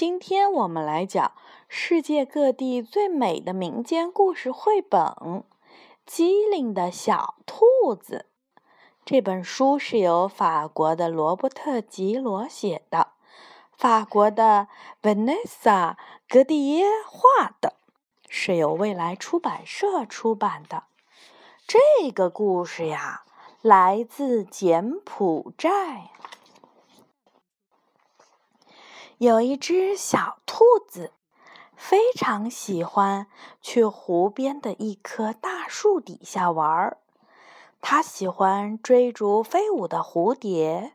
今天我们来讲世界各地最美的民间故事绘本《机灵的小兔子》。这本书是由法国的罗伯特·吉罗写的，法国的 Vanessa 格蒂耶画的，是由未来出版社出版的。这个故事呀，来自柬埔寨。有一只小兔子，非常喜欢去湖边的一棵大树底下玩儿。它喜欢追逐飞舞的蝴蝶，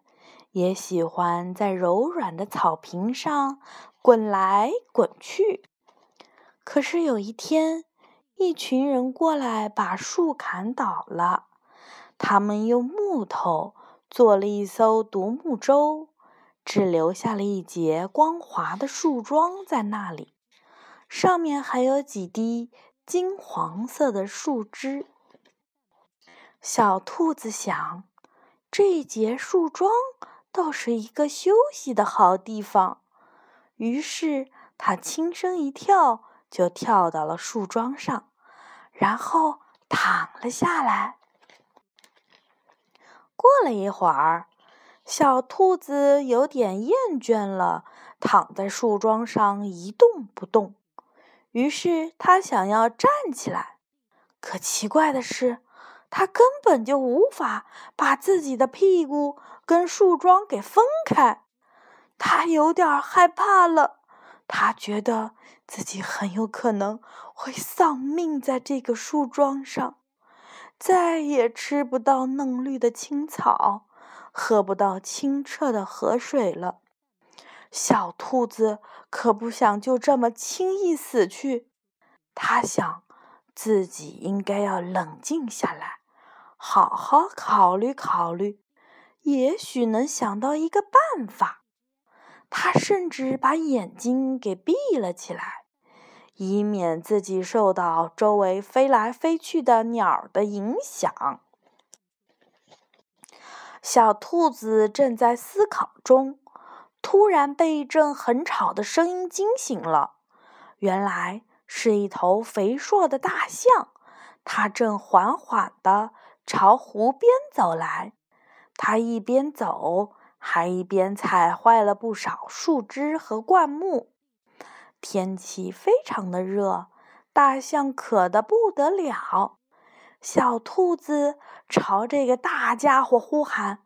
也喜欢在柔软的草坪上滚来滚去。可是有一天，一群人过来把树砍倒了。他们用木头做了一艘独木舟。只留下了一截光滑的树桩在那里，上面还有几滴金黄色的树枝。小兔子想，这节树桩倒是一个休息的好地方。于是，它轻声一跳，就跳到了树桩上，然后躺了下来。过了一会儿。小兔子有点厌倦了，躺在树桩上一动不动。于是它想要站起来，可奇怪的是，它根本就无法把自己的屁股跟树桩给分开。它有点害怕了，它觉得自己很有可能会丧命在这个树桩上，再也吃不到嫩绿的青草。喝不到清澈的河水了，小兔子可不想就这么轻易死去。它想，自己应该要冷静下来，好好考虑考虑，也许能想到一个办法。它甚至把眼睛给闭了起来，以免自己受到周围飞来飞去的鸟的影响。小兔子正在思考中，突然被一阵很吵的声音惊醒了。原来是一头肥硕的大象，它正缓缓地朝湖边走来。它一边走，还一边踩坏了不少树枝和灌木。天气非常的热，大象渴得不得了。小兔子朝这个大家伙呼喊：“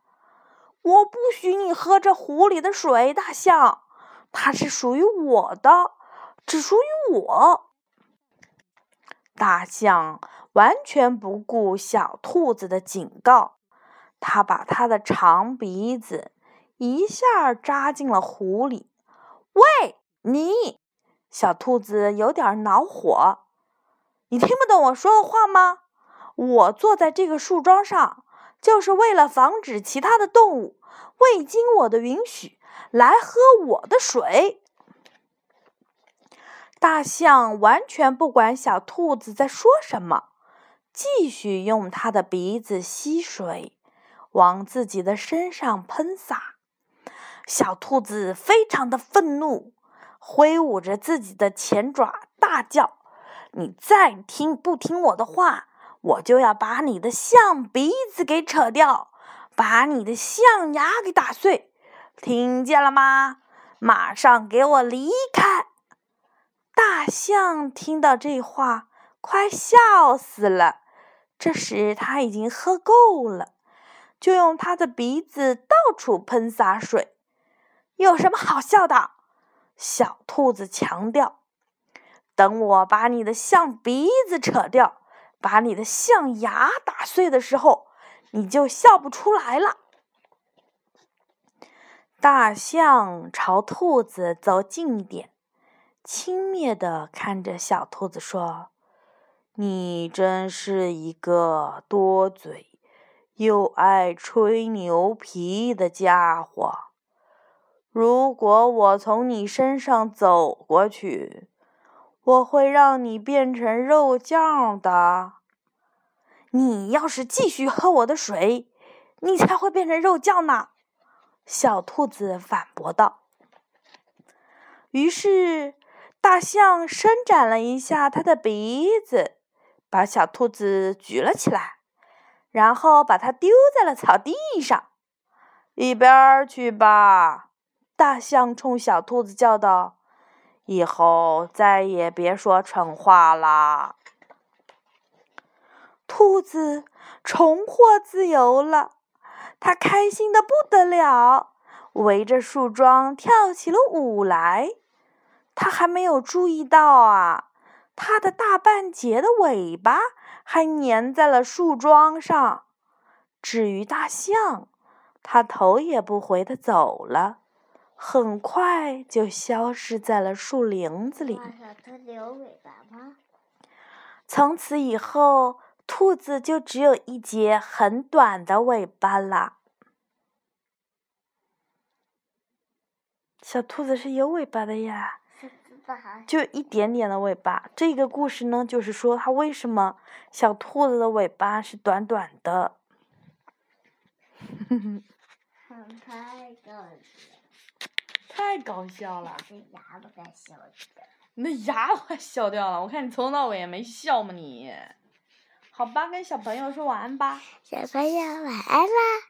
我不许你喝这湖里的水，大象，它是属于我的，只属于我。”大象完全不顾小兔子的警告，它把它的长鼻子一下扎进了湖里。喂，你！小兔子有点恼火，你听不懂我说的话吗？我坐在这个树桩上，就是为了防止其他的动物未经我的允许来喝我的水。大象完全不管小兔子在说什么，继续用它的鼻子吸水，往自己的身上喷洒。小兔子非常的愤怒，挥舞着自己的前爪，大叫：“你再听不听我的话？”我就要把你的象鼻子给扯掉，把你的象牙给打碎，听见了吗？马上给我离开！大象听到这话，快笑死了。这时他已经喝够了，就用他的鼻子到处喷洒水。有什么好笑的？小兔子强调：“等我把你的象鼻子扯掉。”把你的象牙打碎的时候，你就笑不出来了。大象朝兔子走近一点，轻蔑地看着小兔子说：“你真是一个多嘴又爱吹牛皮的家伙。如果我从你身上走过去。”我会让你变成肉酱的。你要是继续喝我的水，你才会变成肉酱呢。”小兔子反驳道。于是，大象伸展了一下它的鼻子，把小兔子举了起来，然后把它丢在了草地上。一边儿去吧！大象冲小兔子叫道：“以后再也别说蠢话啦！”兔子重获自由了，它开心的不得了，围着树桩跳起了舞来。它还没有注意到啊，它的大半截的尾巴还粘在了树桩上。至于大象，它头也不回的走了，很快就消失在了树林子里。从此以后。兔子就只有一节很短的尾巴了。小兔子是有尾巴的呀，就一点点的尾巴。这个故事呢，就是说它为什么小兔子的尾巴是短短的。太搞笑！太搞笑了！牙都快笑掉了。你的牙快笑掉了！我看你从头到尾也没笑嘛你。好吧，跟小朋友说晚安吧。小朋友晚安啦。